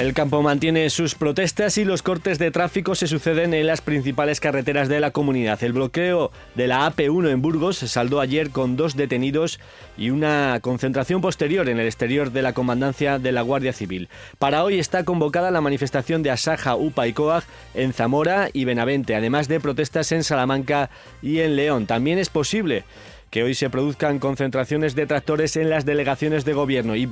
El campo mantiene sus protestas y los cortes de tráfico se suceden en las principales carreteras de la comunidad. El bloqueo de la AP1 en Burgos saldó ayer con dos detenidos y una concentración posterior en el exterior de la comandancia de la Guardia Civil. Para hoy está convocada la manifestación de Asaja, UPA y COAG en Zamora y Benavente, además de protestas en Salamanca y en León. También es posible que hoy se produzcan concentraciones de tractores en las delegaciones de gobierno y,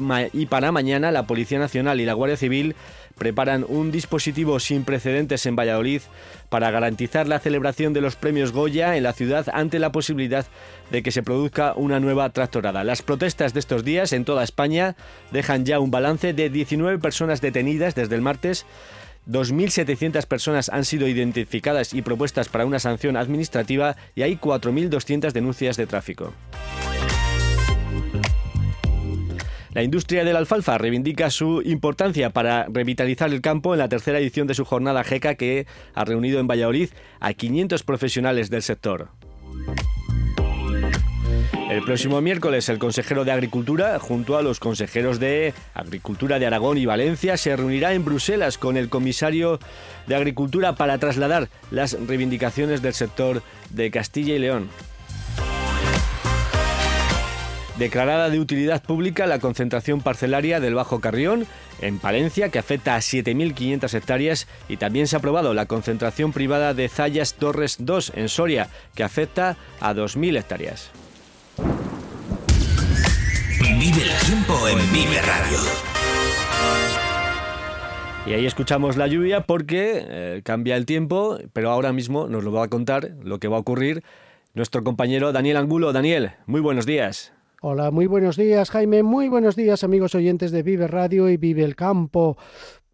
para mañana la Policía Nacional y la Guardia Civil preparan un dispositivo sin precedentes en Valladolid para garantizar la celebración de los premios Goya en la ciudad ante la posibilidad de que se produzca una nueva tractorada. Las protestas de estos días en toda España dejan ya un balance de 19 personas detenidas desde el martes 2.700 personas han sido identificadas y propuestas para una sanción administrativa y hay 4.200 denuncias de tráfico. La industria de la alfalfa reivindica su importancia para revitalizar el campo en la tercera edición de su jornada GECA que ha reunido en Valladolid a 500 profesionales del sector. El próximo miércoles el consejero de Agricultura, junto a los consejeros de Agricultura de Aragón y Valencia, se reunirá en Bruselas con el comisario de Agricultura para trasladar las reivindicaciones del sector de Castilla y León. Declarada de utilidad pública la concentración parcelaria del Bajo Carrión en Palencia, que afecta a 7.500 hectáreas, y también se ha aprobado la concentración privada de Zayas Torres 2 en Soria, que afecta a 2.000 hectáreas. Vive el tiempo en Vive Radio. Y ahí escuchamos la lluvia porque eh, cambia el tiempo, pero ahora mismo nos lo va a contar lo que va a ocurrir nuestro compañero Daniel Angulo. Daniel, muy buenos días. Hola, muy buenos días Jaime, muy buenos días amigos oyentes de Vive Radio y Vive el Campo.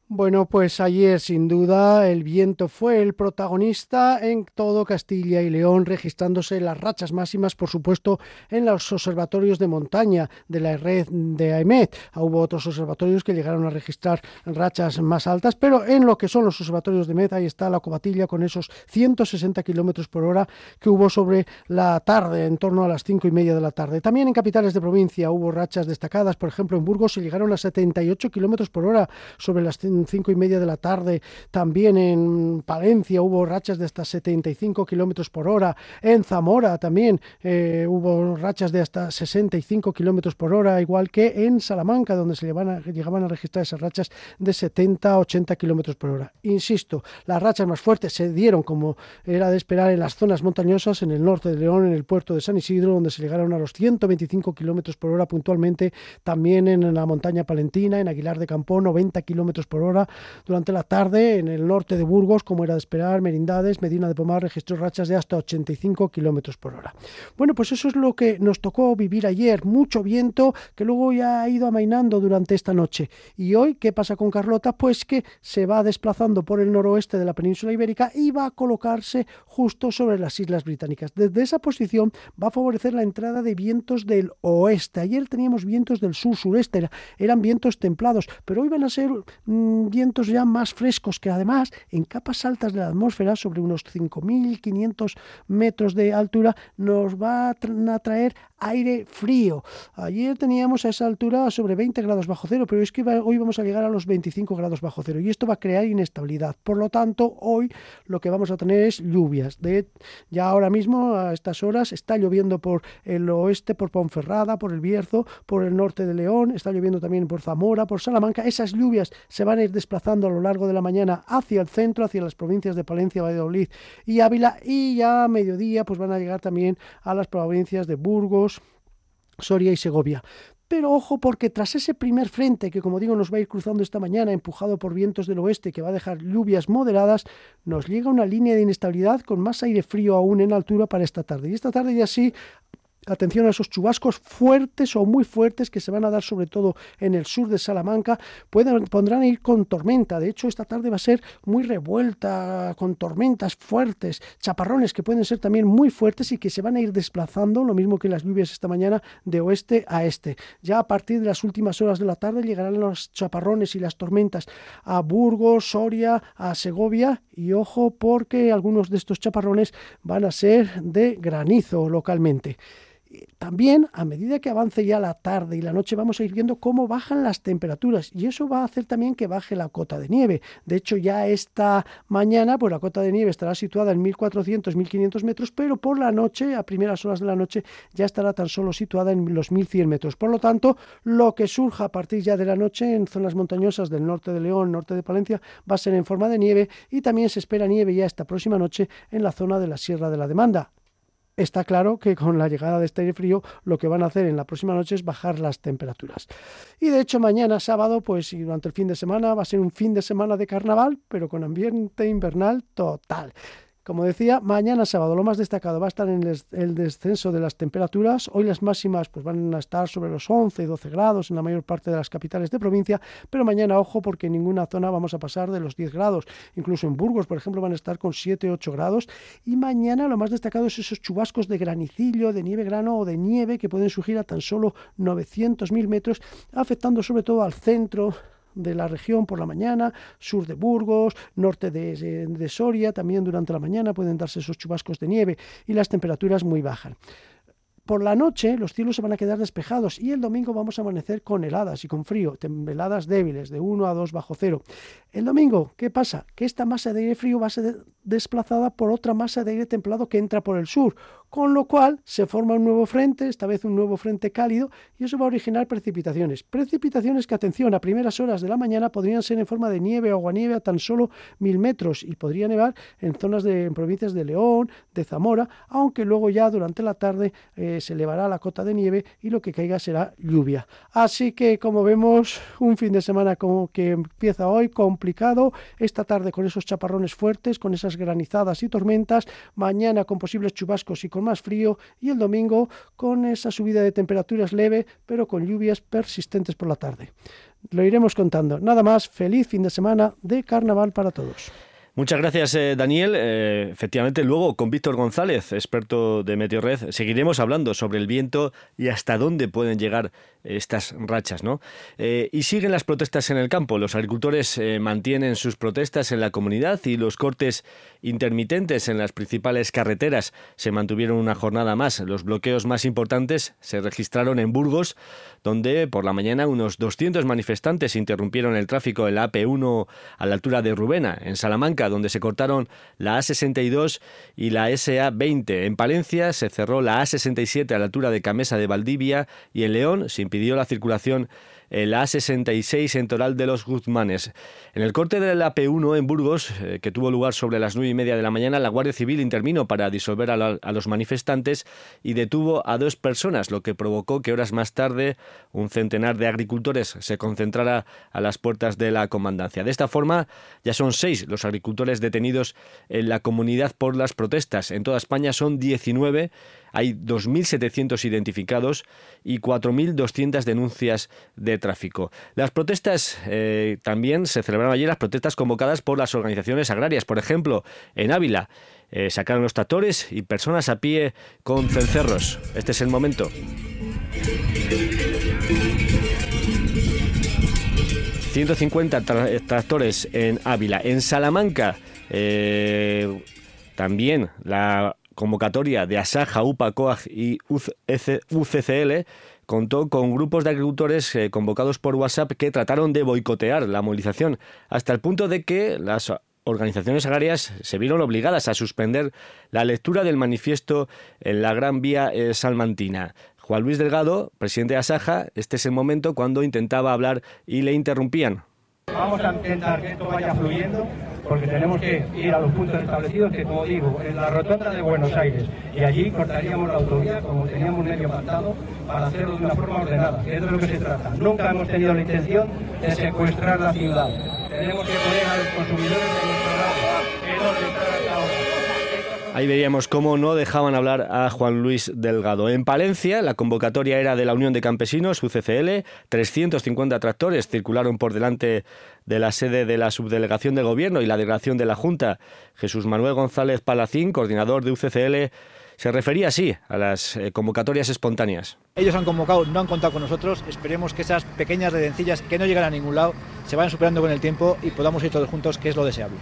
Bueno, pues ayer sin duda el viento fue el protagonista en todo Castilla y León, registrándose las rachas máximas, por supuesto, en los observatorios de montaña de la red de AEMET. Hubo otros observatorios que llegaron a registrar rachas más altas, pero en lo que son los observatorios de MET, ahí está la cobatilla con esos 160 kilómetros por hora que hubo sobre la tarde, en torno a las cinco y media de la tarde. También en capitales de provincia hubo rachas destacadas, por ejemplo, en Burgos se llegaron a 78 kilómetros por hora sobre las cinco y media de la tarde. También en Palencia hubo rachas de hasta 75 kilómetros por hora. En Zamora también eh, hubo rachas de hasta 65 kilómetros por hora, igual que en Salamanca, donde se llegaban a registrar esas rachas de 70 a 80 kilómetros por hora. Insisto, las rachas más fuertes se dieron, como era de esperar, en las zonas montañosas, en el norte de León, en el puerto de San Isidro, donde se llegaron a los 125 kilómetros por hora puntualmente. También en la montaña palentina, en Aguilar de Campón, 90 kilómetros por hora durante la tarde en el norte de Burgos, como era de esperar, Merindades, Medina de Pomar registró rachas de hasta 85 kilómetros por hora. Bueno, pues eso es lo que nos tocó vivir ayer, mucho viento que luego ya ha ido amainando durante esta noche. Y hoy, ¿qué pasa con Carlota? Pues que se va desplazando por el noroeste de la península ibérica y va a colocarse justo sobre las islas británicas. Desde esa posición va a favorecer la entrada de vientos del oeste. Ayer teníamos vientos del sur-sureste, eran vientos templados, pero hoy van a ser mm, vientos ya más frescos que además en capas altas de la atmósfera, sobre unos 5.500 metros de altura, nos va a traer aire frío. Ayer teníamos a esa altura sobre 20 grados bajo cero, pero es que hoy vamos a llegar a los 25 grados bajo cero y esto va a crear inestabilidad. Por lo tanto, hoy lo que vamos a tener es lluvias. De, ya ahora mismo, a estas horas, está lloviendo por el oeste, por Ponferrada, por el Bierzo, por el norte de León, está lloviendo también por Zamora, por Salamanca. Esas lluvias se van a ir desplazando a lo largo de la mañana hacia el centro, hacia las provincias de Palencia, Valladolid y Ávila, y ya a mediodía pues van a llegar también a las provincias de Burgos, Soria y Segovia. Pero ojo porque tras ese primer frente que como digo nos va a ir cruzando esta mañana empujado por vientos del oeste que va a dejar lluvias moderadas, nos llega una línea de inestabilidad con más aire frío aún en altura para esta tarde. Y esta tarde ya sí Atención a esos chubascos fuertes o muy fuertes que se van a dar sobre todo en el sur de Salamanca. Pueden, pondrán ir con tormenta. De hecho, esta tarde va a ser muy revuelta, con tormentas fuertes, chaparrones que pueden ser también muy fuertes y que se van a ir desplazando, lo mismo que las lluvias esta mañana, de oeste a este. Ya a partir de las últimas horas de la tarde llegarán los chaparrones y las tormentas a Burgos, Soria, a Segovia. Y ojo porque algunos de estos chaparrones van a ser de granizo localmente también a medida que avance ya la tarde y la noche vamos a ir viendo cómo bajan las temperaturas y eso va a hacer también que baje la cota de nieve. De hecho ya esta mañana pues la cota de nieve estará situada en 1400, 1500 metros, pero por la noche, a primeras horas de la noche, ya estará tan solo situada en los 1100 metros. Por lo tanto, lo que surja a partir ya de la noche en zonas montañosas del norte de León, norte de Palencia, va a ser en forma de nieve y también se espera nieve ya esta próxima noche en la zona de la Sierra de la Demanda está claro que con la llegada de este aire frío lo que van a hacer en la próxima noche es bajar las temperaturas. Y de hecho mañana sábado, pues y durante el fin de semana va a ser un fin de semana de carnaval, pero con ambiente invernal total. Como decía, mañana sábado lo más destacado va a estar en el descenso de las temperaturas. Hoy las máximas pues, van a estar sobre los 11 y 12 grados en la mayor parte de las capitales de provincia, pero mañana ojo porque en ninguna zona vamos a pasar de los 10 grados. Incluso en Burgos, por ejemplo, van a estar con 7 8 grados. Y mañana lo más destacado es esos chubascos de granicillo, de nieve grano o de nieve que pueden surgir a tan solo 900.000 metros, afectando sobre todo al centro, de la región por la mañana, sur de Burgos, norte de, de, Soria, también durante la mañana pueden darse esos chubascos de nieve y las temperaturas muy bajas. Por la noche los cielos se van a quedar despejados y el domingo vamos a amanecer con heladas y con frío, heladas débiles de 1 a 2 bajo cero. El domingo, ¿qué pasa? Que esta masa de aire frío va a ser desplazada por otra masa de aire templado que entra por el sur, con lo cual se forma un nuevo frente, esta vez un nuevo frente cálido, y eso va a originar precipitaciones. Precipitaciones que, atención, a primeras horas de la mañana podrían ser en forma de nieve o aguanieve a tan solo mil metros y podría nevar en zonas de provincias de León, de Zamora, aunque luego ya durante la tarde eh, se elevará la cota de nieve y lo que caiga será lluvia. Así que, como vemos, un fin de semana como que empieza hoy complicado, esta tarde con esos chaparrones fuertes, con esas granizadas y tormentas, mañana con posibles chubascos y con más frío y el domingo con esa subida de temperaturas leve, pero con lluvias persistentes por la tarde. Lo iremos contando. Nada más, feliz fin de semana de carnaval para todos. Muchas gracias, eh, Daniel. Eh, efectivamente, luego con Víctor González, experto de Meteorred, seguiremos hablando sobre el viento y hasta dónde pueden llegar estas rachas, ¿no? Eh, y siguen las protestas en el campo. Los agricultores eh, mantienen sus protestas en la comunidad y los cortes intermitentes en las principales carreteras se mantuvieron una jornada más. Los bloqueos más importantes se registraron en Burgos, donde por la mañana unos 200 manifestantes interrumpieron el tráfico en la AP1 a la altura de Rubena, en Salamanca, donde se cortaron la A62 y la SA20. En Palencia se cerró la A67 a la altura de Camesa de Valdivia y en León, sin impidió la circulación el A66 en Toral de los Guzmanes. En el corte del AP1 en Burgos, eh, que tuvo lugar sobre las nueve y media de la mañana, la Guardia Civil intervino para disolver a, los manifestantes y detuvo a dos personas, lo que provocó que horas más tarde un centenar de agricultores se concentrara a las puertas de la comandancia. De esta forma, ya son seis los agricultores detenidos en la comunidad por las protestas. En toda España son 19 hay 2.700 identificados y 4.200 denuncias de Las protestas eh, también se celebraron ayer, las protestas convocadas por las organizaciones agrarias. Por ejemplo, en Ávila eh, sacaron los tractores y personas a pie con cencerros. Este es el momento. 150 tractores en Ávila. En Salamanca, eh, también la convocatoria de Asaja, UPA, COAG y UCCL contó con grupos de agricultores eh, convocados por WhatsApp que trataron de boicotear la movilización, hasta el punto de que las organizaciones agrarias se vieron obligadas a suspender la lectura del manifiesto en la Gran Vía eh, Salmantina. Juan Luis Delgado, presidente de Asaja, este es el momento cuando intentaba hablar y le interrumpían. Vamos a intentar que esto vaya fluyendo porque tenemos que ir a los puntos establecidos que, como digo, en la rotonda de Buenos Aires y allí cortaríamos la autovía como teníamos medio pactado para hacerlo de una forma ordenada, que es de lo que se trata. Nunca hemos tenido la intención de secuestrar la ciudad. Tenemos que poner a los consumidores de nuestro lado, Ahí veíamos cómo no dejaban hablar a Juan Luis Delgado. En Palencia, la convocatoria era de la Unión de Campesinos, UCCL. 350 tractores circularon por delante de la sede de la subdelegación del Gobierno y la delegación de la Junta. Jesús Manuel González Palacín, coordinador de UCCL, se refería así a las eh, convocatorias espontáneas. Ellos han convocado, no han contado con nosotros. Esperemos que esas pequeñas redencillas que no llegan a ningún lado se vayan superando con el tiempo y podamos ir todos juntos, que es lo deseable.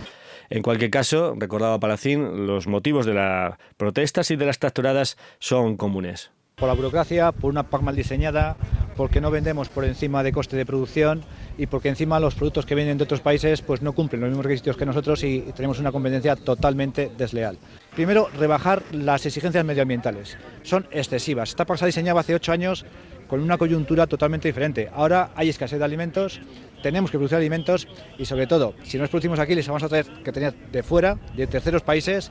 En cualquier caso, recordaba Palacín, los motivos de las protestas y de las tractoradas son comunes. Por la burocracia, por una PAC mal diseñada, porque no vendemos por encima de coste de producción y porque encima los productos que vienen de otros países pues no cumplen los mismos requisitos que nosotros y tenemos una competencia totalmente desleal. Primero, rebajar las exigencias medioambientales. Son excesivas. Esta PAC se ha diseñado hace ocho años con una coyuntura totalmente diferente. Ahora hay escasez de alimentos, tenemos que producir alimentos y sobre todo, si no los producimos aquí, les vamos a tener que tener de fuera, de terceros países,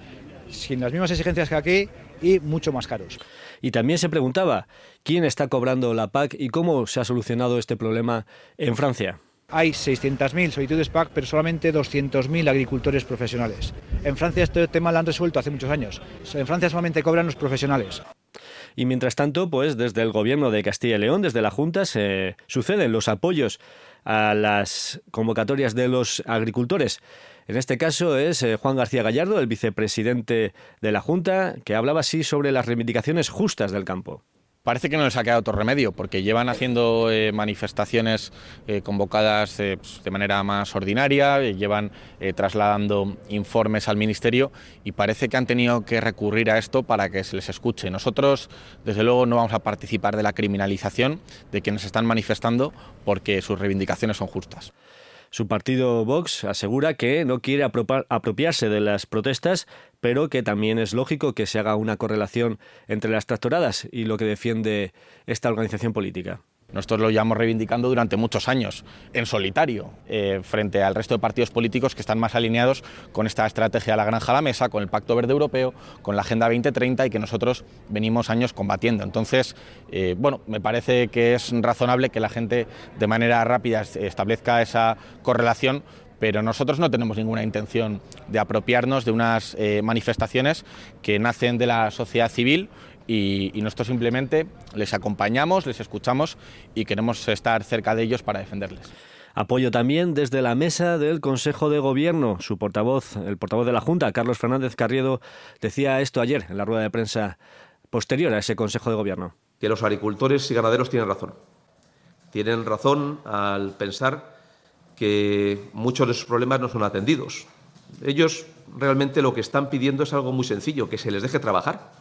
sin las mismas exigencias que aquí y mucho más caros. Y también se preguntaba quién está cobrando la PAC y cómo se ha solucionado este problema en Francia. Hay 600.000 solicitudes PAC, pero solamente 200.000 agricultores profesionales. En Francia este tema lo han resuelto hace muchos años. En Francia solamente cobran los profesionales. Y mientras tanto, pues desde el gobierno de Castilla y León, desde la Junta, se suceden los apoyos a las convocatorias de los agricultores. En este caso es eh, Juan García Gallardo, el vicepresidente de la Junta, que hablaba así sobre las reivindicaciones justas del campo. Parece que no les ha quedado otro remedio, porque llevan haciendo eh, manifestaciones eh, convocadas eh, pues, de manera más ordinaria, llevan trasladando informes al Ministerio y parece que han tenido que recurrir a esto para que se les escuche. Nosotros, desde luego, no vamos a participar de la criminalización de quienes están manifestando porque sus reivindicaciones son justas. Su partido Vox asegura que no quiere apropiarse de las protestas, pero que también es lógico que se haga una correlación entre las tractoradas y lo que defiende esta organización política. Nosotros lo llevamos reivindicando durante muchos años, en solitario, eh, frente al resto de partidos políticos que están más alineados con esta estrategia de la granja a la mesa, con el Pacto Verde Europeo, con la Agenda 2030 y que nosotros venimos años combatiendo. Entonces, eh, bueno, me parece que es razonable que la gente de manera rápida establezca esa correlación pero nosotros no tenemos ninguna intención de apropiarnos de unas eh, manifestaciones que nacen de la sociedad civil y, nosotros simplemente les acompañamos, les escuchamos y queremos estar cerca de ellos para defenderles. Apoyo también desde la mesa del Consejo de Gobierno. Su portavoz, el portavoz de la Junta, Carlos Fernández Carriedo, decía esto ayer en la rueda de prensa posterior a ese Consejo de Gobierno. Que los agricultores y ganaderos tienen razón. Tienen razón al pensar que muchos de sus problemas no son atendidos. Ellos realmente lo que están pidiendo es algo muy sencillo, que se les deje trabajar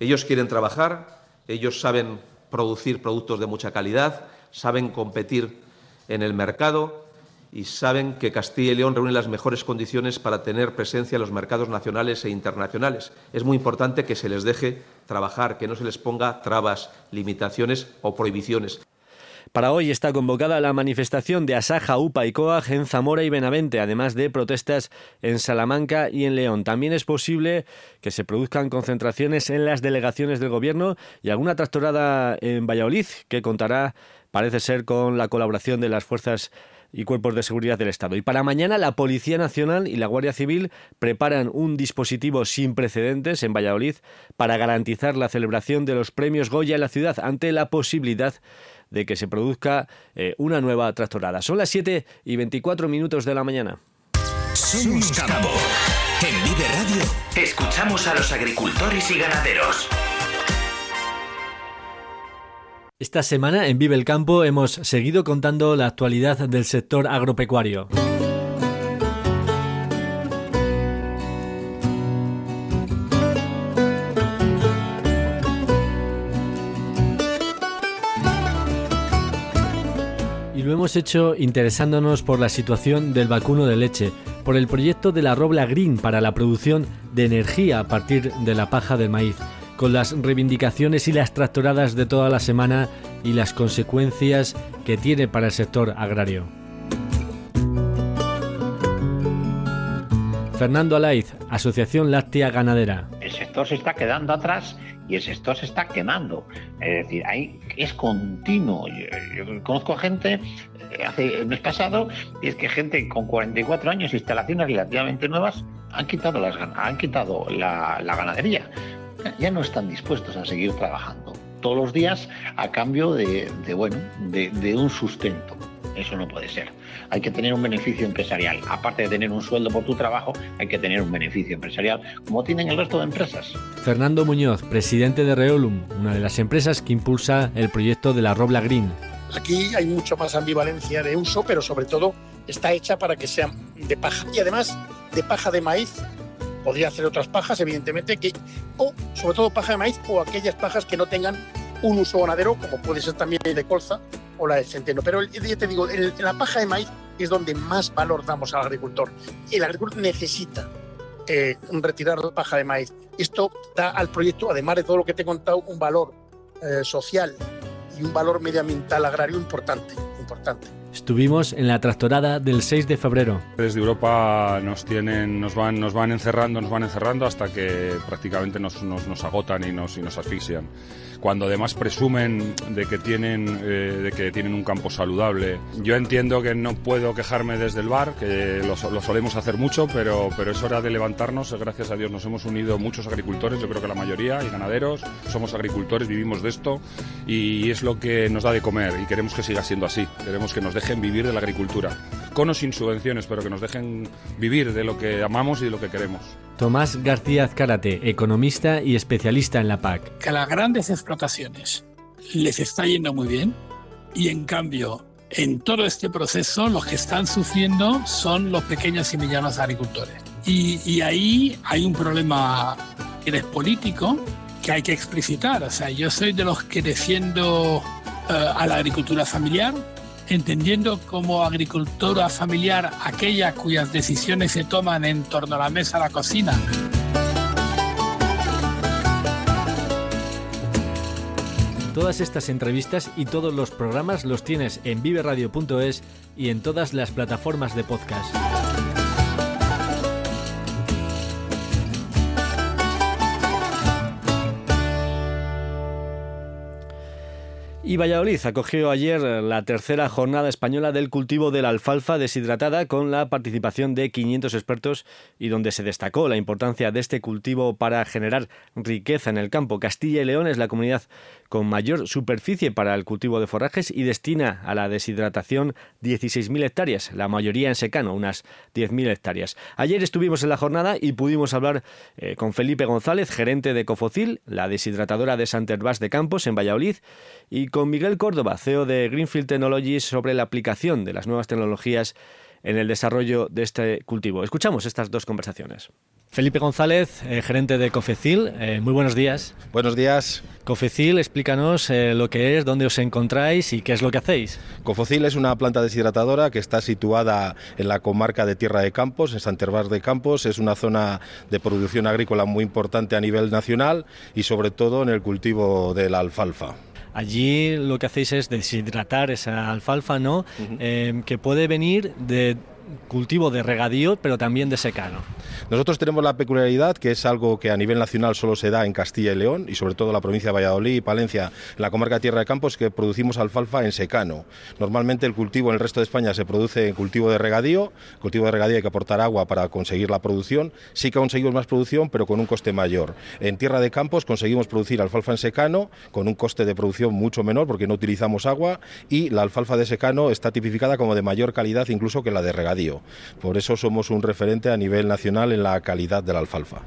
ellos quieren trabajar, ellos saben producir productos de mucha calidad, saben competir en el mercado y saben que Castilla y León reúne las mejores condiciones para tener presencia en los mercados nacionales e internacionales. Es muy importante que se les deje trabajar, que no se les ponga trabas, limitaciones o prohibiciones. Para hoy está convocada la manifestación de Asaja, UPA y COAG en Zamora y Benavente, además de protestas en Salamanca y en León. También es posible que se produzcan concentraciones en las delegaciones del Gobierno y alguna tractorada en Valladolid, que contará, parece ser, con la colaboración de las fuerzas y cuerpos de seguridad del Estado. Y para mañana la Policía Nacional y la Guardia Civil preparan un dispositivo sin precedentes en Valladolid para garantizar la celebración de los premios Goya en la ciudad ante la posibilidad de que se produzca eh, una nueva tractorada. Son las 7 y 24 minutos de la mañana. Somos Campo. En Vive Radio escuchamos a los agricultores y ganaderos. Esta semana en Vive el Campo hemos seguido contando la actualidad del sector agropecuario. Lo hemos hecho interesándonos por la situación del vacuno de leche, por el proyecto de la Robla Green para la producción de energía a partir de la paja del maíz con las reivindicaciones y las tractoradas de toda la semana y las consecuencias que tiene para el sector agrario. Fernando Alaiz, Asociación Láctea Ganadera. El sector se está quedando atrás y el sector se está quemando. Es decir, ahí es continuo. Yo, conozco a gente, eh, hace el mes pasado, y es que gente con 44 años, instalaciones relativamente nuevas, han quitado, las, han quitado la ganadería ya no están dispuestos a seguir trabajando todos los días a cambio de, bueno, de, un sustento. Eso no puede ser. Hay que tener un beneficio empresarial. Aparte de tener un sueldo por tu trabajo, hay que tener un beneficio empresarial, como tienen el resto de empresas. Fernando Muñoz, presidente de Reolum, una de las empresas que impulsa el proyecto de la Robla Green. Aquí hay mucho más ambivalencia de uso, pero sobre todo está hecha para que sean de paja y además de paja de maíz Podría hacer otras pajas, evidentemente, que, o sobre todo paja de maíz o aquellas pajas que no tengan un uso ganadero, como puede ser también de colza o la de centeno. Pero ya te digo, en la paja de maíz es donde más valor damos al agricultor. El agricultor necesita eh, retirar la paja de maíz. Esto da al proyecto, además de todo lo que te he contado, un valor eh, social y un valor medioambiental agrario importante, importante. Estuvimos en la tractorada del 6 de febrero. Desde Europa nos tienen, nos van, nos van encerrando, nos van encerrando hasta que prácticamente nos, nos, agotan y nos, y nos asfixian cuando además presumen de que tienen eh, de que tienen un campo saludable. Yo entiendo que no puedo quejarme desde el bar, que lo, solemos hacer mucho, pero, pero es hora de levantarnos. Gracias a Dios nos hemos unido muchos agricultores, yo creo que la mayoría, y ganaderos. Somos agricultores, vivimos de esto y es lo que nos da de comer y queremos que siga siendo así. Queremos que nos dejen vivir de la agricultura, con o sin subvenciones, pero que nos dejen vivir de lo que amamos y de lo que queremos. Tomás García Azcárate, economista y especialista en la PAC. Que a las grandes explotaciones les está yendo muy bien y en cambio en todo este proceso los que están sufriendo son los pequeños y medianos agricultores. Y, ahí hay un problema que es político que hay que explicitar. O sea, yo soy de los que defiendo eh, a la agricultura familiar, entendiendo como agricultura familiar aquella cuyas decisiones se toman en torno a la mesa, a la cocina. Todas estas entrevistas y todos los programas los tienes en viveradio.es y en todas las plataformas de podcast. Y Valladolid acogió ayer la tercera jornada española del cultivo de la alfalfa deshidratada con la participación de 500 expertos y donde se destacó la importancia de este cultivo para generar riqueza en el campo. Castilla y León es la comunidad con mayor superficie para el cultivo de forrajes y destina a la deshidratación 16.000 hectáreas, la mayoría en secano, unas 10.000 hectáreas. Ayer estuvimos en la jornada y pudimos hablar eh, con Felipe González, gerente de Cofocil, la deshidratadora de Santerbás de Campos en Valladolid, y con Miguel Córdoba, CEO de Greenfield Technologies, sobre la aplicación de las nuevas tecnologías en el desarrollo de este cultivo. Escuchamos estas dos conversaciones. Felipe González, eh, gerente de Cofecil, eh, muy buenos días. Buenos días. Cofecil, explícanos eh, lo que es, dónde os encontráis y qué es lo que hacéis. Cofocil es una planta deshidratadora que está situada en la comarca de Tierra de Campos, en Santervás de Campos. Es una zona de producción agrícola muy importante a nivel nacional y sobre todo en el cultivo de la alfalfa. Allí lo que hacéis es deshidratar esa alfalfa, ¿no? Que puede venir de cultivo de regadío, pero también de secano. Nosotros tenemos la peculiaridad que es algo que a nivel nacional solo se da en Castilla y León y sobre todo en la provincia de Valladolid y Palencia, en la comarca Tierra de Campos, que producimos alfalfa en secano. Normalmente el cultivo en el resto de España se produce en cultivo de regadío, cultivo de regadío hay que aportar agua para conseguir la producción, sí que conseguimos más producción, pero con un coste mayor. En Tierra de Campos conseguimos producir alfalfa en secano con un coste de producción mucho menor porque no utilizamos agua y la alfalfa de secano está tipificada como de mayor calidad incluso que la de regadío. Por eso somos un referente a nivel nacional en la calidad de la alfalfa.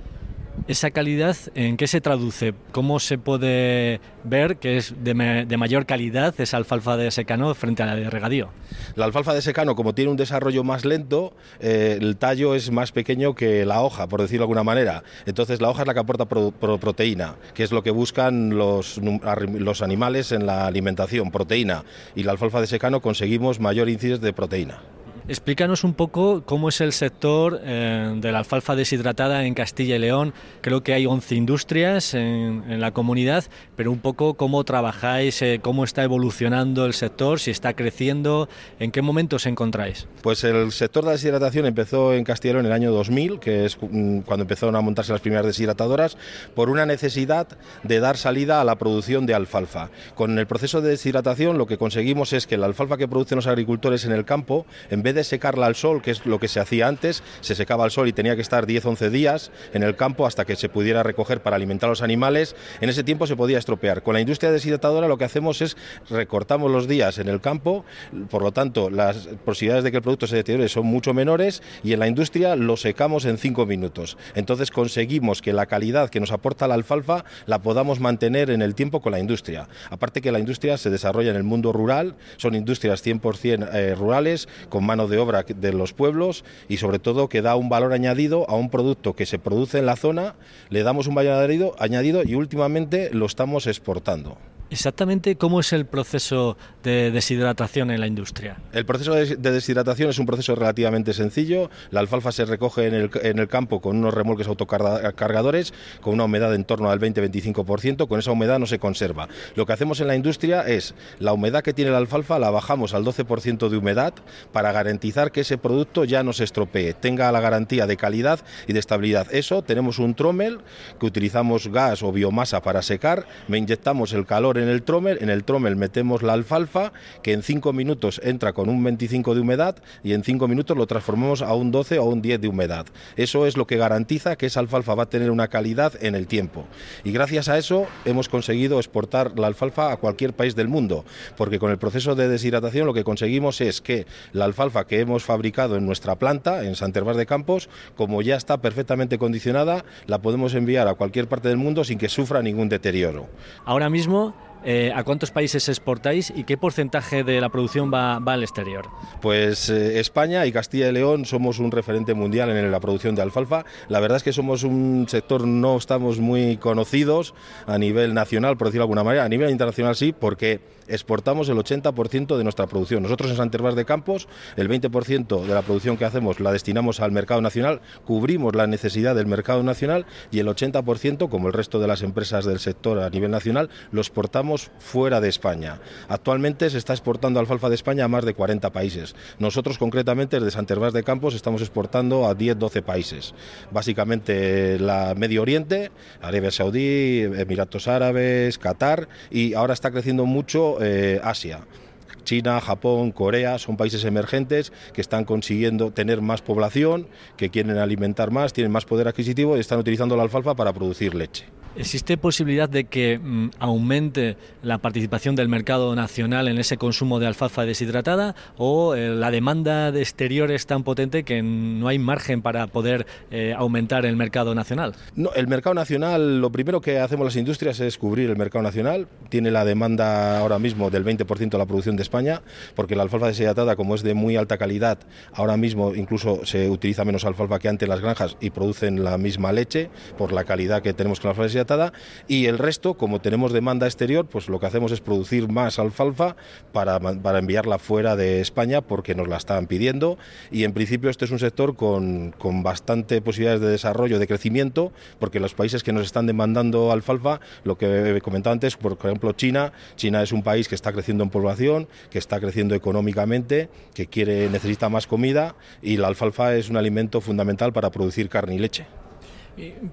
¿Esa calidad en qué se traduce? ¿Cómo se puede ver que es de, mayor calidad esa alfalfa de secano frente a la de regadío? La alfalfa de secano, como tiene un desarrollo más lento, eh, el tallo es más pequeño que la hoja, por decirlo de alguna manera. Entonces la hoja es la que aporta proteína, que es lo que buscan los, los animales en la alimentación, proteína. Y la alfalfa de secano conseguimos mayor índice de proteína. Explícanos un poco cómo es el sector eh, de la alfalfa deshidratada en Castilla y León. Creo que hay 11 industrias en, la comunidad, pero un poco cómo trabajáis, eh, cómo está evolucionando el sector, si está creciendo, en qué momento os encontráis. Pues el sector de la deshidratación empezó en Castilla y León en el año 2000, que es mm, cuando empezaron a montarse las primeras deshidratadoras, por una necesidad de dar salida a la producción de alfalfa. Con el proceso de deshidratación lo que conseguimos es que la alfalfa que producen los agricultores en el campo, en vez de secarla al sol, que es lo que se hacía antes, se secaba al sol y tenía que estar 10-11 días en el campo hasta que se pudiera recoger para alimentar a los animales. En ese tiempo se podía estropear. Con la industria deshidratadora lo que hacemos es recortamos los días en el campo, por lo tanto las posibilidades de que el producto se deteriore son mucho menores y en la industria lo secamos en 5 minutos. Entonces conseguimos que la calidad que nos aporta la alfalfa la podamos mantener en el tiempo con la industria. Aparte que la industria se desarrolla en el mundo rural, son industrias 100% eh, rurales, con mano de obra de los pueblos y sobre todo que da un valor añadido a un producto que se produce en la zona, le damos un valor añadido, y últimamente lo estamos exportando. Exactamente cómo es el proceso de deshidratación en la industria. El proceso de deshidratación es un proceso relativamente sencillo. La alfalfa se recoge en el, campo con unos remolques autocargadores, con una humedad en torno al 20-25%. Con esa humedad no se conserva. Lo que hacemos en la industria es la humedad que tiene la alfalfa la bajamos al 12% de humedad para garantizar que ese producto ya no se estropee, tenga la garantía de calidad y de estabilidad. Eso tenemos un trommel que utilizamos gas o biomasa para secar, me inyectamos el calor en el trommel, en el trommel metemos la alfalfa, que en 5 minutos entra con un 25 de humedad y en 5 minutos lo transformamos a un 12 o un 10 de humedad. Eso es lo que garantiza que esa alfalfa va a tener una calidad en el tiempo. Y gracias a eso hemos conseguido exportar la alfalfa a cualquier país del mundo, porque con el proceso de deshidratación lo que conseguimos es que la alfalfa que hemos fabricado en nuestra planta, en Santervás de Campos, como ya está perfectamente condicionada, la podemos enviar a cualquier parte del mundo sin que sufra ningún deterioro. Ahora mismo eh, ¿a cuántos países exportáis y qué porcentaje de la producción va, al exterior? Pues eh, España y Castilla y León somos un referente mundial en la producción de alfalfa. La verdad es que somos un sector, no estamos muy conocidos a nivel nacional, por decirlo de alguna manera, a nivel internacional sí, porque exportamos el 80% de nuestra producción. Nosotros en Santervás de Campos, el 20% de la producción que hacemos la destinamos al mercado nacional, cubrimos la necesidad del mercado nacional y el 80%, como el resto de las empresas del sector a nivel nacional, lo exportamos fuera de España. Actualmente se está exportando alfalfa de España a más de 40 países. Nosotros concretamente desde Santervás de Campos estamos exportando a 10-12 países. Básicamente la Medio Oriente, Arabia Saudí, Emiratos Árabes, Qatar y ahora está creciendo mucho eh, Asia. China, Japón, Corea son países emergentes que están consiguiendo tener más población, que quieren alimentar más, tienen más poder adquisitivo y están utilizando la alfalfa para producir leche. ¿Existe posibilidad de que mm, aumente la participación del mercado nacional en ese consumo de alfalfa deshidratada o eh, la demanda de exterior es tan potente que no hay margen para poder eh, aumentar el mercado nacional? No, el mercado nacional, lo primero que hacemos las industrias es cubrir el mercado nacional. Tiene la demanda ahora mismo del 20% de la producción de España, porque la alfalfa deshidratada, como es de muy alta calidad, ahora mismo incluso se utiliza menos alfalfa que antes en las granjas y producen la misma leche por la calidad que tenemos con la alfalfa deshidratada. Y el resto, como tenemos demanda exterior, pues lo que hacemos es producir más alfalfa para, para enviarla fuera de España porque nos la están pidiendo. Y en principio este es un sector con, con bastante posibilidades de desarrollo, de crecimiento, porque los países que nos están demandando alfalfa, lo que he comentado antes, por ejemplo China, China es un país que está creciendo en población, que está creciendo económicamente, que quiere necesita más comida y la alfalfa es un alimento fundamental para producir carne y leche.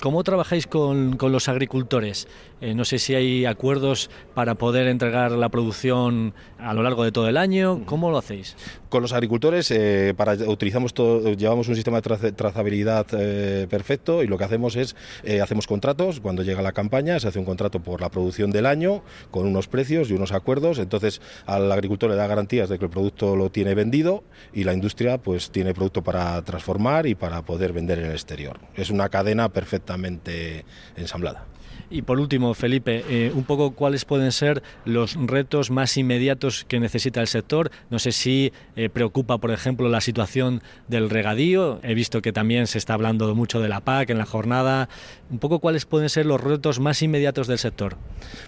¿Cómo trabajáis con, los agricultores? Eh, no sé si hay acuerdos para poder entregar la producción a lo largo de todo el año. ¿Cómo lo hacéis? Con los agricultores eh, para, utilizamos todo, llevamos un sistema de trazabilidad eh, perfecto y lo que hacemos es hacemos contratos cuando llega la campaña se hace un contrato por la producción del año con unos precios y unos acuerdos. Entonces al agricultor le da garantías de que el producto lo tiene vendido y la industria pues tiene producto para transformar y para poder vender en el exterior. Es una cadena perfectamente ensamblada. Y por último, Felipe, eh, un poco cuáles pueden ser los retos más inmediatos que necesita el sector. No sé si eh, preocupa, por ejemplo, la situación del regadío. He visto que también se está hablando mucho de la PAC en la jornada. Un poco cuáles pueden ser los retos más inmediatos del sector.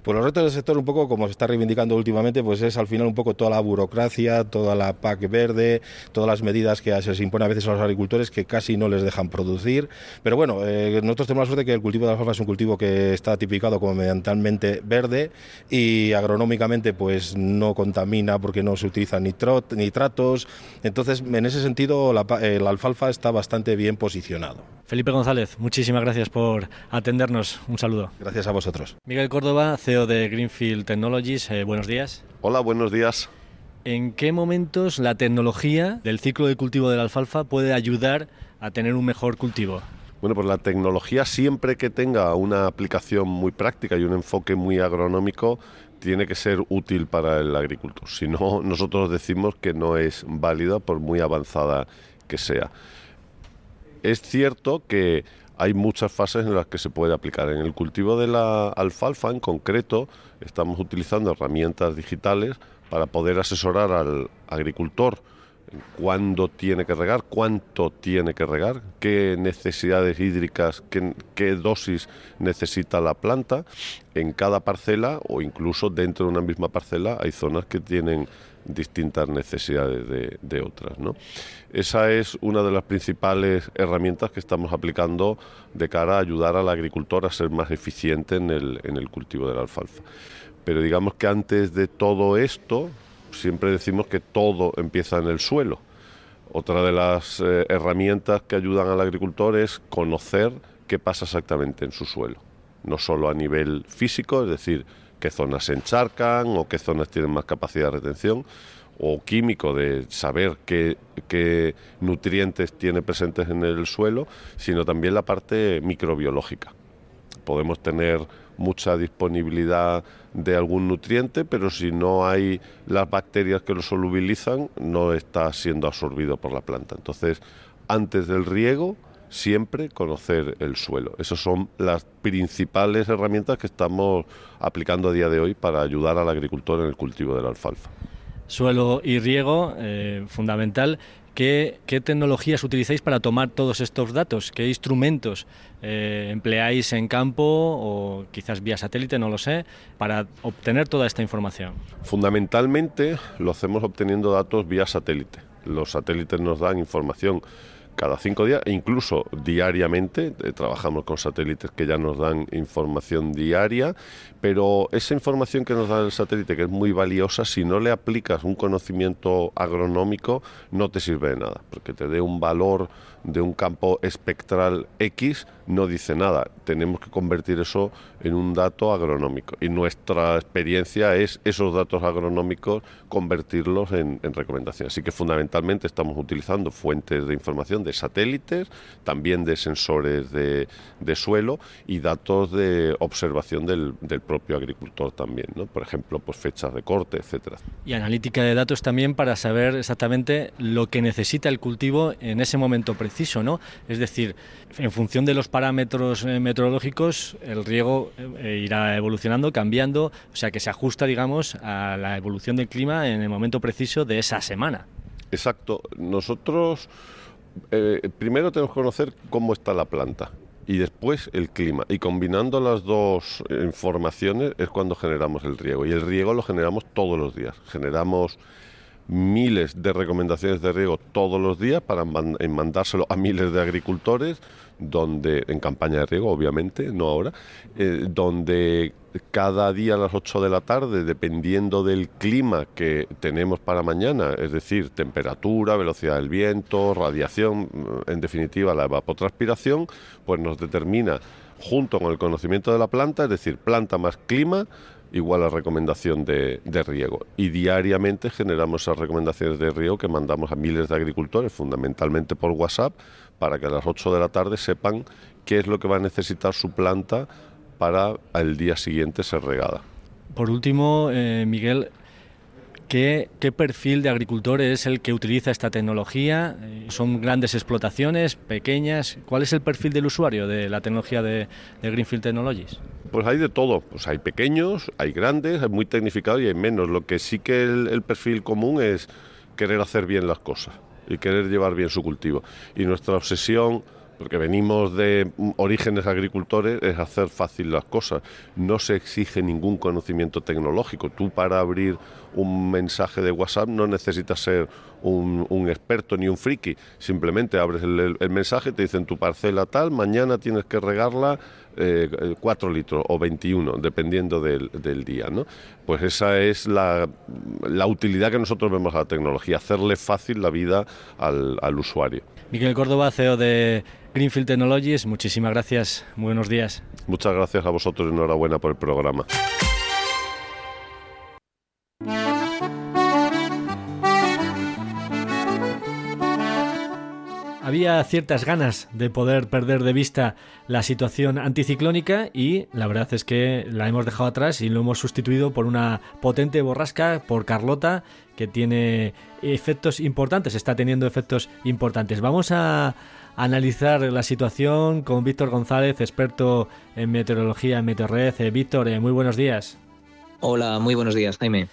Pues los retos del sector, un poco como se está reivindicando últimamente, pues es al final un poco toda la burocracia, toda la PAC verde, todas las medidas que se les impone a veces a los agricultores que casi no les dejan producir. Pero bueno, eh, nosotros tenemos la suerte que el cultivo de alfalfa es un cultivo que está tipificado como medioambientalmente verde y agronómicamente pues no contamina porque no se utilizan nitratos. Entonces, en ese sentido, la, alfalfa está bastante bien posicionado. Felipe González, muchísimas gracias por atendernos. Un saludo. Gracias a vosotros. Miguel Córdoba, CEO de Greenfield Technologies. Eh, buenos días. Hola, buenos días. ¿En qué momentos la tecnología del ciclo de cultivo de la alfalfa puede ayudar a tener un mejor cultivo? Bueno, pues la tecnología siempre que tenga una aplicación muy práctica y un enfoque muy agronómico tiene que ser útil para el agricultor. Si no, nosotros decimos que no es válida por muy avanzada que sea. Es cierto que hay muchas fases en las que se puede aplicar. En el cultivo de la alfalfa en concreto estamos utilizando herramientas digitales para poder asesorar al agricultor cuándo tiene que regar, cuánto tiene que regar, qué necesidades hídricas, qué, dosis necesita la planta en cada parcela o incluso dentro de una misma parcela hay zonas que tienen distintas necesidades de, otras. ¿no? Esa es una de las principales herramientas que estamos aplicando de cara a ayudar al agricultor a ser más eficiente en el, en el cultivo de la alfalfa. Pero digamos que antes de todo esto, siempre decimos que todo empieza en el suelo. Otra de las eh, herramientas que ayudan al agricultor es conocer qué pasa exactamente en su suelo. No solo a nivel físico, es decir, qué zonas se encharcan o qué zonas tienen más capacidad de retención, o químico de saber qué, qué nutrientes tiene presentes en el suelo, sino también la parte microbiológica. Podemos tener mucha disponibilidad de algún nutriente, pero si no hay las bacterias que lo solubilizan, no está siendo absorbido por la planta. Entonces, antes del riego, siempre conocer el suelo. Esas son las principales herramientas que estamos aplicando a día de hoy para ayudar al agricultor en el cultivo de la alfalfa. Suelo y riego, eh, fundamental. ¿Qué, tecnologías utilizáis para tomar todos estos datos? ¿Qué instrumentos eh, empleáis en campo o quizás vía satélite, no lo sé, para obtener toda esta información? Fundamentalmente lo hacemos obteniendo datos vía satélite. Los satélites nos dan información cada cinco días incluso diariamente. Eh, trabajamos con satélites que ya nos dan información diaria, pero esa información que nos da el satélite, que es muy valiosa, si no le aplicas un conocimiento agronómico, no te sirve de nada, porque te dé un valor de un campo espectral X no dice nada. Tenemos que convertir eso en un dato agronómico. Y nuestra experiencia es esos datos agronómicos convertirlos en, recomendaciones. Así que fundamentalmente estamos utilizando fuentes de información de satélites, también de sensores de, suelo y datos de observación del, propio agricultor también. ¿no? Por ejemplo, pues fechas de corte, etcétera. Y analítica de datos también para saber exactamente lo que necesita el cultivo en ese momento preciso ¿no? Es decir, en función de los parámetros eh, meteorológicos, el riego eh, irá evolucionando, cambiando, o sea que se ajusta, digamos, a la evolución del clima en el momento preciso de esa semana. Exacto. Nosotros eh, primero tenemos que conocer cómo está la planta y después el clima. Y combinando las dos informaciones es cuando generamos el riego. Y el riego lo generamos todos los días. Generamos miles de recomendaciones de riego todos los días para mandárselo a miles de agricultores, donde en campaña de riego, obviamente, no ahora, eh, donde cada día a las 8 de la tarde, dependiendo del clima que tenemos para mañana, es decir, temperatura, velocidad del viento, radiación, en definitiva la evapotranspiración, pues nos determina junto con el conocimiento de la planta, es decir, planta más clima, igual a recomendación de, riego. Y diariamente generamos esas recomendaciones de riego que mandamos a miles de agricultores, fundamentalmente por WhatsApp, para que a las 8 de la tarde sepan qué es lo que va a necesitar su planta para el día siguiente ser regada. Por último, eh, Miguel, ¿qué, ¿qué, perfil de agricultor es el que utiliza esta tecnología? Eh, ¿Son grandes explotaciones, pequeñas? ¿Cuál es el perfil del usuario de la tecnología de, de Greenfield Technologies? Pues hay de todo, pues hay pequeños, hay grandes, hay muy tecnificados y hay menos. Lo que sí que el, el perfil común es querer hacer bien las cosas y querer llevar bien su cultivo. Y nuestra obsesión porque venimos de orígenes agricultores, es hacer fácil las cosas. No se exige ningún conocimiento tecnológico. Tú para abrir un mensaje de WhatsApp no necesitas ser un, experto ni un friki. Simplemente abres el, mensaje, te dicen tu parcela tal, mañana tienes que regarla eh, 4 litros o 21, dependiendo del, día. ¿no? Pues esa es la, utilidad que nosotros vemos a la tecnología, hacerle fácil la vida al usuario. Miguel Córdoba, CEO de Greenfield Technologies, muchísimas gracias. buenos días. Muchas gracias a vosotros y enhorabuena por el programa. Había ciertas ganas de poder perder de vista la situación anticiclónica y la verdad es que la hemos dejado atrás y lo hemos sustituido por una potente borrasca, por Carlota, que tiene efectos importantes, está teniendo efectos importantes. Vamos a analizar la situación con Víctor González, experto en meteorología en Meteorred. Eh, Víctor, eh, muy buenos días. Hola, muy buenos días, Jaime.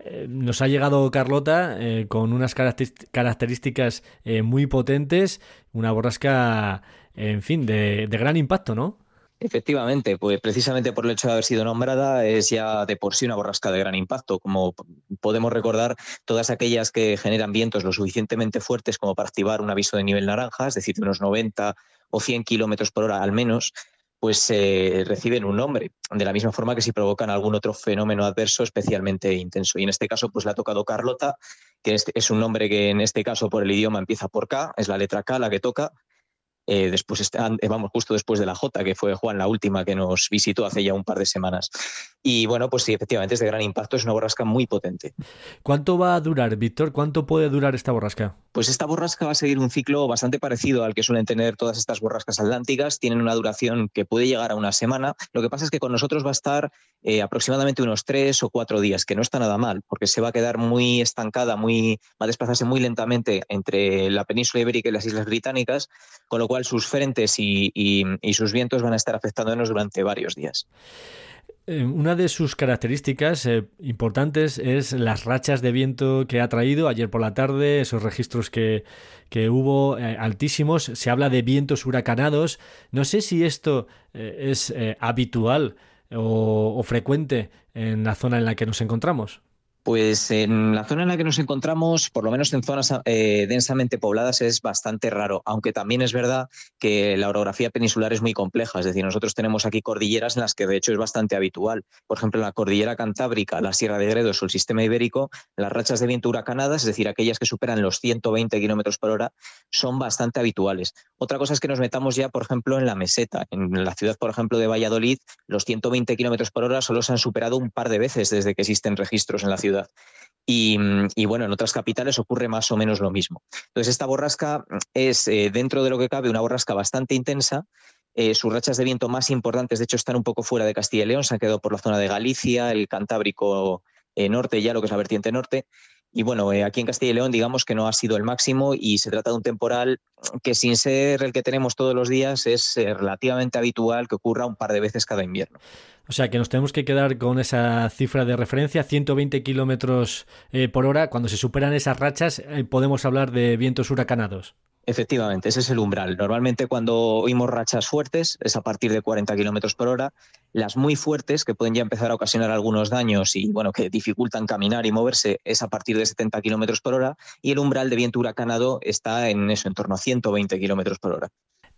Eh, nos ha llegado Carlota con unas características muy potentes, una borrasca, en fin, de gran impacto, ¿no? Efectivamente, pues precisamente por el hecho de haber sido nombrada es ya de por sí una borrasca de gran impacto. Como podemos recordar, todas aquellas que generan vientos lo suficientemente fuertes como para activar un aviso de nivel naranja, es decir, de unos 90 o 100 kilómetros por hora al menos, pues eh, reciben un nombre, de la misma forma que si provocan algún otro fenómeno adverso especialmente intenso. Y en este caso, pues le ha tocado Carlota, que es un nombre que en este caso por el idioma empieza por K, es la letra K la que toca, eh, después eh, vamos justo después de la J, que fue Juan la última que nos visitó hace ya un par de semanas. Y bueno, pues sí, efectivamente es de gran impacto, es una borrasca muy potente. ¿Cuánto va a durar, Víctor? ¿Cuánto puede durar esta borrasca? Pues esta borrasca va a seguir un ciclo bastante parecido al que suelen tener todas estas borrascas atlánticas. Tienen una duración que puede llegar a una semana. Lo que pasa es que con nosotros va a estar eh, aproximadamente unos tres o cuatro días, que no está nada mal, porque se va a quedar muy estancada, muy, va a desplazarse muy lentamente entre la península ibérica y las Islas Británicas, con lo cual sus frentes y, sus vientos van a estar afectándonos durante varios días. Eh, una de sus características eh, importantes es las rachas de viento que ha traído ayer por la tarde, esos registros que, que hubo eh, altísimos. Se habla de vientos huracanados. No sé si esto es habitual o frecuente en la zona en la que nos encontramos. Pues en la zona en la que nos encontramos, por lo menos en zonas eh, densamente pobladas, es bastante raro, aunque también es verdad que la orografía peninsular es muy compleja. Es decir, nosotros tenemos aquí cordilleras en las que de hecho es bastante habitual. Por ejemplo, la cordillera cantábrica, la Sierra de Gredos o el sistema ibérico, las rachas de viento huracanadas, es decir, aquellas que superan los 120 kilómetros por hora, son bastante habituales. Otra cosa es que nos metamos ya, por ejemplo, en la meseta. En la ciudad, por ejemplo, de Valladolid, los 120 kilómetros por hora solo se han superado un par de veces desde que existen registros en la ciudad Mm, y, bueno, en otras capitales ocurre más o menos lo mismo. Entonces, esta borrasca es, eh, dentro de lo que cabe, una borrasca bastante intensa. Eh, sus rachas de viento más importantes, de hecho, están un poco fuera de Castilla y León, se han quedado por la zona de Galicia, el Cantábrico eh, Norte, ya lo que es la vertiente norte. Y bueno, aquí en Castilla y León digamos que no ha sido el máximo y se trata de un temporal que sin ser el que tenemos todos los días es relativamente habitual que ocurra un par de veces cada invierno. O sea que nos tenemos que quedar con esa cifra de referencia, 120 kilómetros eh, por hora. Cuando se superan esas rachas, eh, podemos hablar de vientos huracanados. Efectivamente, ese es el umbral. Normalmente cuando oímos rachas fuertes es a partir de 40 kilómetros por hora. Las muy fuertes, que pueden ya empezar a ocasionar algunos daños y bueno, que dificultan caminar y moverse, es a partir de 70 kilómetros por hora. Y el umbral de viento huracanado está en eso, en torno a 120 kilómetros por hora.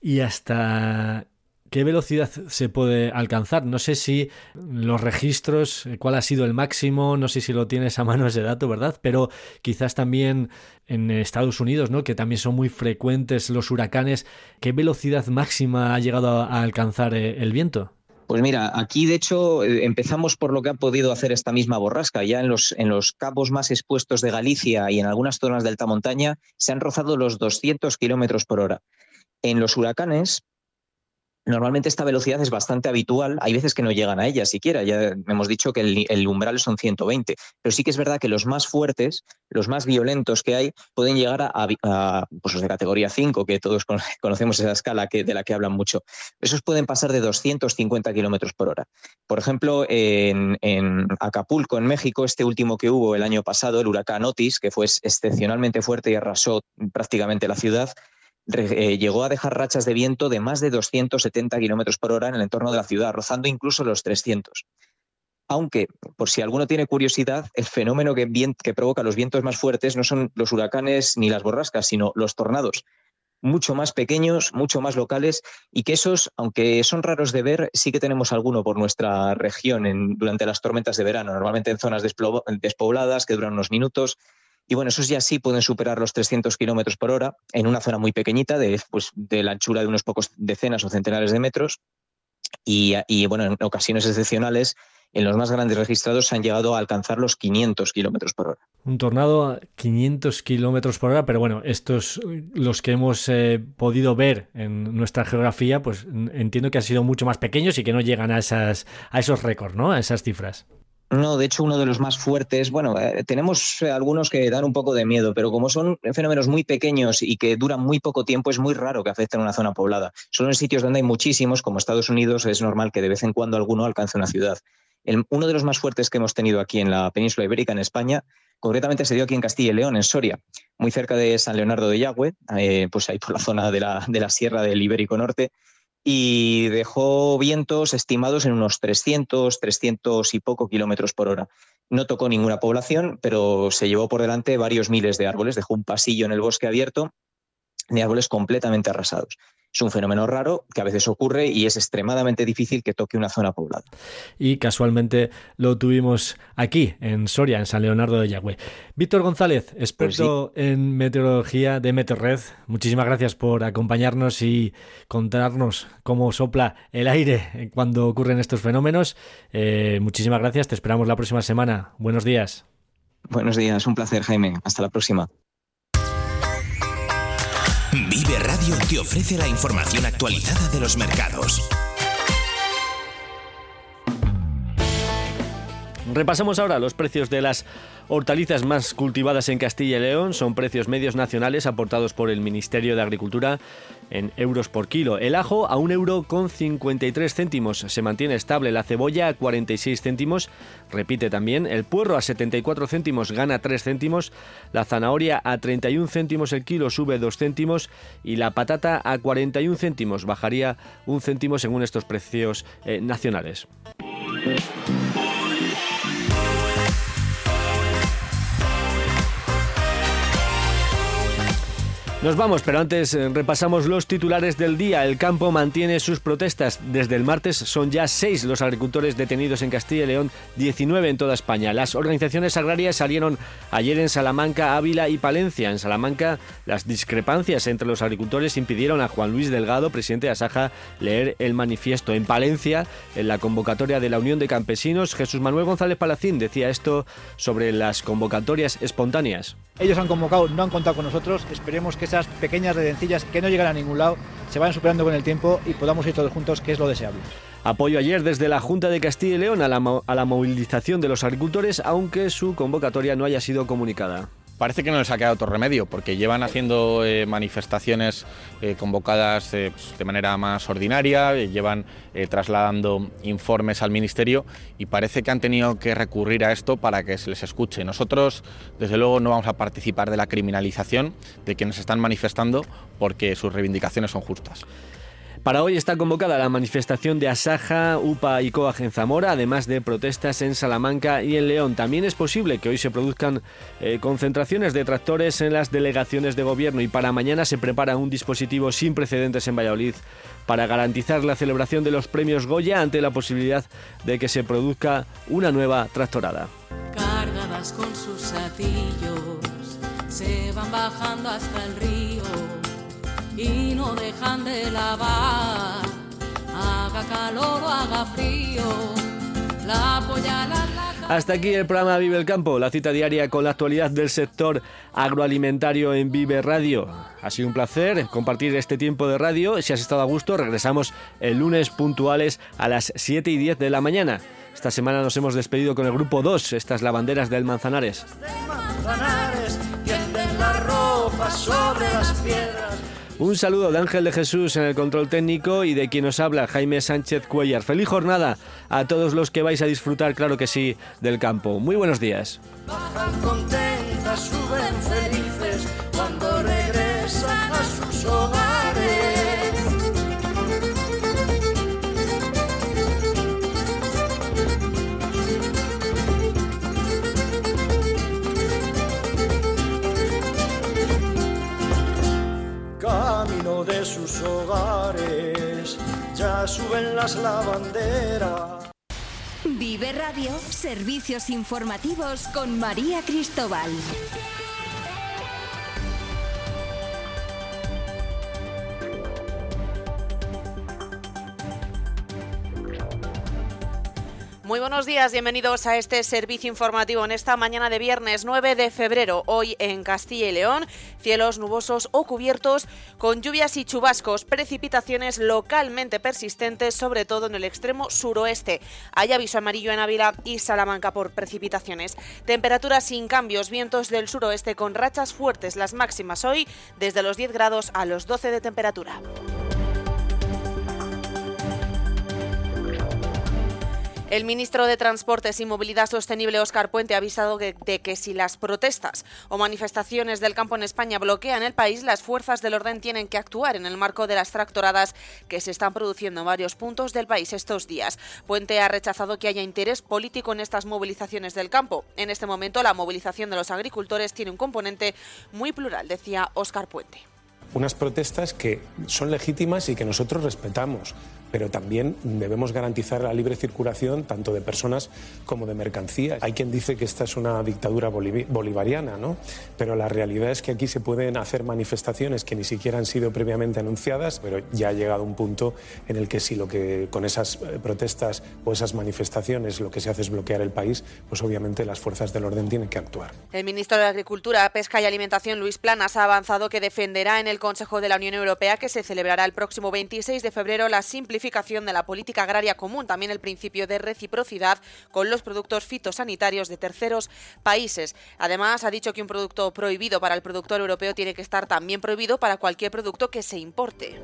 ¿Y hasta ¿Qué velocidad se puede alcanzar? No sé si los registros, eh, cuál ha sido el máximo, no sé si lo tienes a mano ese dato, ¿verdad? Pero quizás también en Estados Unidos, ¿no? Que también son muy frecuentes los huracanes. ¿Qué velocidad máxima ha llegado a alcanzar eh, el viento? Pues mira, aquí de hecho eh, empezamos por lo que ha podido hacer esta misma borrasca. Ya en los, en los cabos más expuestos de Galicia y en algunas zonas de alta montaña se han rozado los 200 kilómetros por hora. En los huracanes, Normalmente esta velocidad es bastante habitual, hay veces que no llegan a ella siquiera, ya hemos dicho que el, umbral son 120, pero sí que es verdad que los más fuertes, los más violentos que hay, pueden llegar a, pues los de categoría 5, que todos conocemos esa escala que, de la que hablan mucho. Esos pueden pasar de 250 kilómetros por hora. Por ejemplo, en, en Acapulco, en México, este último que hubo el año pasado, el huracán Otis, que fue excepcionalmente fuerte y arrasó prácticamente la ciudad, eh, llegó a dejar rachas de viento de más de 270 kilómetros por hora en el entorno de la ciudad, rozando incluso los 300. Aunque, por si alguno tiene curiosidad, el fenómeno que, provoca los vientos más fuertes no son los huracanes ni las borrascas, sino los tornados mucho más pequeños, mucho más locales y que esos, aunque son raros de ver, sí que tenemos alguno por nuestra región durante las tormentas de verano, normalmente en zonas despobladas que duran unos minutos y bueno, esos ya sí pueden superar los 300 kilómetros por hora en una zona muy pequeñita, de, pues, de la anchura de unos pocos decenas o centenares de metros. Y, bueno, en ocasiones excepcionales, en los más grandes registrados se han llegado a alcanzar los 500 kilómetros por hora. Un tornado a 500 kilómetros por hora, pero bueno, estos, los que hemos eh, podido ver en nuestra geografía, pues entiendo que han sido mucho más pequeños y que no llegan a, esas, a esos récords, ¿no? A esas cifras. No, de hecho, uno de los más fuertes, bueno, eh, tenemos eh, algunos que dan un poco de miedo, pero como son fenómenos muy pequeños y que duran muy poco tiempo, es muy raro que afecten a una zona poblada. Solo en sitios donde hay muchísimos, como Estados Unidos, es normal que de vez en cuando alguno alcance una ciudad. uno de los más fuertes que hemos tenido aquí en la península ibérica, en España, concretamente se dio aquí en Castilla y León, en Soria, muy cerca de San Leonardo de Yagüe, eh, pues ahí por la zona de la, de la Sierra del Ibérico Norte, y dejó vientos estimados en unos 300, 300 y poco kilómetros por hora. No tocó ninguna población, pero se llevó por delante varios miles de árboles, dejó un pasillo en el bosque abierto de árboles completamente arrasados. Es un fenómeno raro que a veces ocurre y es extremadamente difícil que toque una zona poblada. Y casualmente lo tuvimos aquí, en Soria, en San Leonardo de Yagüe. Víctor González, experto pues en meteorología de Meteorred, muchísimas gracias por acompañarnos y contarnos cómo sopla el aire cuando ocurren estos fenómenos. Eh, muchísimas gracias, te esperamos la próxima semana. Buenos días. Buenos días, un placer, Jaime. Hasta la próxima. Vive Radio te ofrece la información actualizada de los mercados. Repasamos ahora los precios de las hortalizas más cultivadas en Castilla y León. Son precios medios nacionales aportados por el Ministerio de Agricultura en euros por kilo. El ajo a un euro con 53 céntimos. Se mantiene estable. La cebolla a 46 céntimos. Repite también. El puerro a 74 céntimos gana 3 céntimos. La zanahoria a 31 céntimos el kilo sube 2 céntimos. Y la patata a 41 céntimos bajaría un céntimo según estos precios eh, nacionales. Nos vamos, pero antes eh, repasamos los titulares del día. El campo mantiene sus protestas. Desde el martes son ya seis los agricultores detenidos en Castilla y León, 19 en toda España. Las organizaciones agrarias salieron ayer en Salamanca, Ávila y Palencia. En Salamanca, las discrepancias entre los agricultores impidieron a Juan Luis Delgado, presidente de Asaja, leer el manifiesto. En Palencia, en la convocatoria de la Unión de Campesinos, Jesús Manuel González Palacín decía esto sobre las convocatorias espontáneas. Ellos han convocado, no han contado con nosotros. Esperemos que esas pequeñas redencillas que no llegan a ningún lado se vayan superando con el tiempo y podamos ir todos juntos, que es lo deseable. Apoyo ayer desde la Junta de Castilla y León a la movilización de los agricultores, aunque su convocatoria no haya sido comunicada parece que no les ha quedado otro remedio, porque llevan haciendo eh, manifestaciones eh, convocadas eh, pues, de manera más ordinaria, llevan trasladando informes al Ministerio y parece que han tenido que recurrir a esto para que se les escuche. Nosotros, desde luego, no vamos a participar de la criminalización de quienes están manifestando porque sus reivindicaciones son justas. Para hoy está convocada la manifestación de Asaja, UPA y COAG en Zamora, además de protestas en Salamanca y en León. También es posible que hoy se produzcan eh, concentraciones de tractores en las delegaciones de gobierno y para mañana se prepara un dispositivo sin precedentes en Valladolid para garantizar la celebración de los premios Goya ante la posibilidad de que se produzca una nueva tractorada. Cargadas con sus se van bajando hasta el río y no dejan de lavar. Haga calor o haga frío, la polla la Hasta aquí el programa Vive el Campo, la cita diaria con la actualidad del sector agroalimentario en Vive Radio. Ha sido un placer compartir este tiempo de radio. Si has estado a gusto, regresamos el lunes puntuales a las 7 y 10 de la mañana. Esta semana nos hemos despedido con el grupo 2, estas lavanderas del Manzanares. Un saludo de Ángel de Jesús en el control técnico y de quien nos habla Jaime Sánchez Cuellar. Feliz jornada a todos los que vais a disfrutar, claro que sí, del campo. Muy buenos días. Suben las lavanderas. Vive Radio, servicios informativos con María Cristóbal. Muy buenos días, bienvenidos a este servicio informativo en esta mañana de viernes 9 de febrero. Hoy en Castilla y León, cielos nubosos o cubiertos con lluvias y chubascos, precipitaciones localmente persistentes, sobre todo en el extremo suroeste. Hay aviso amarillo en Ávila y Salamanca por precipitaciones. Temperaturas sin cambios, vientos del suroeste con rachas fuertes, las máximas hoy desde los 10 grados a los 12 de temperatura. El ministro de Transportes y Movilidad Sostenible, Óscar Puente, ha avisado de, que si las protestas o manifestaciones del campo en España bloquean el país, las fuerzas del orden tienen que actuar en el marco de las tractoradas que se están produciendo en varios puntos del país estos días. Puente ha rechazado que haya interés político en estas movilizaciones del campo. En este momento, la movilización de los agricultores tiene un componente muy plural, decía Óscar Puente unas protestas que son legítimas y que nosotros respetamos, pero también debemos garantizar la libre circulación tanto de personas como de mercancías. Hay quien dice que esta es una dictadura bolivariana, ¿no? Pero la realidad es que aquí se pueden hacer manifestaciones que ni siquiera han sido previamente anunciadas, pero ya ha llegado un punto en el que si lo que con esas protestas o esas manifestaciones lo que se hace es bloquear el país, pues obviamente las fuerzas del orden tienen que actuar. El ministro de Agricultura, Pesca y Alimentación, Luis Planas, ha avanzado que defenderá en el Consejo de la Unión Europea que se celebrará el próximo 26 de febrero la de la política agraria común, también el principio de reciprocidad con los productos fitosanitarios de terceros países. Además, ha dicho que un producto prohibido para el productor europeo tiene que estar también prohibido para cualquier producto que se importe.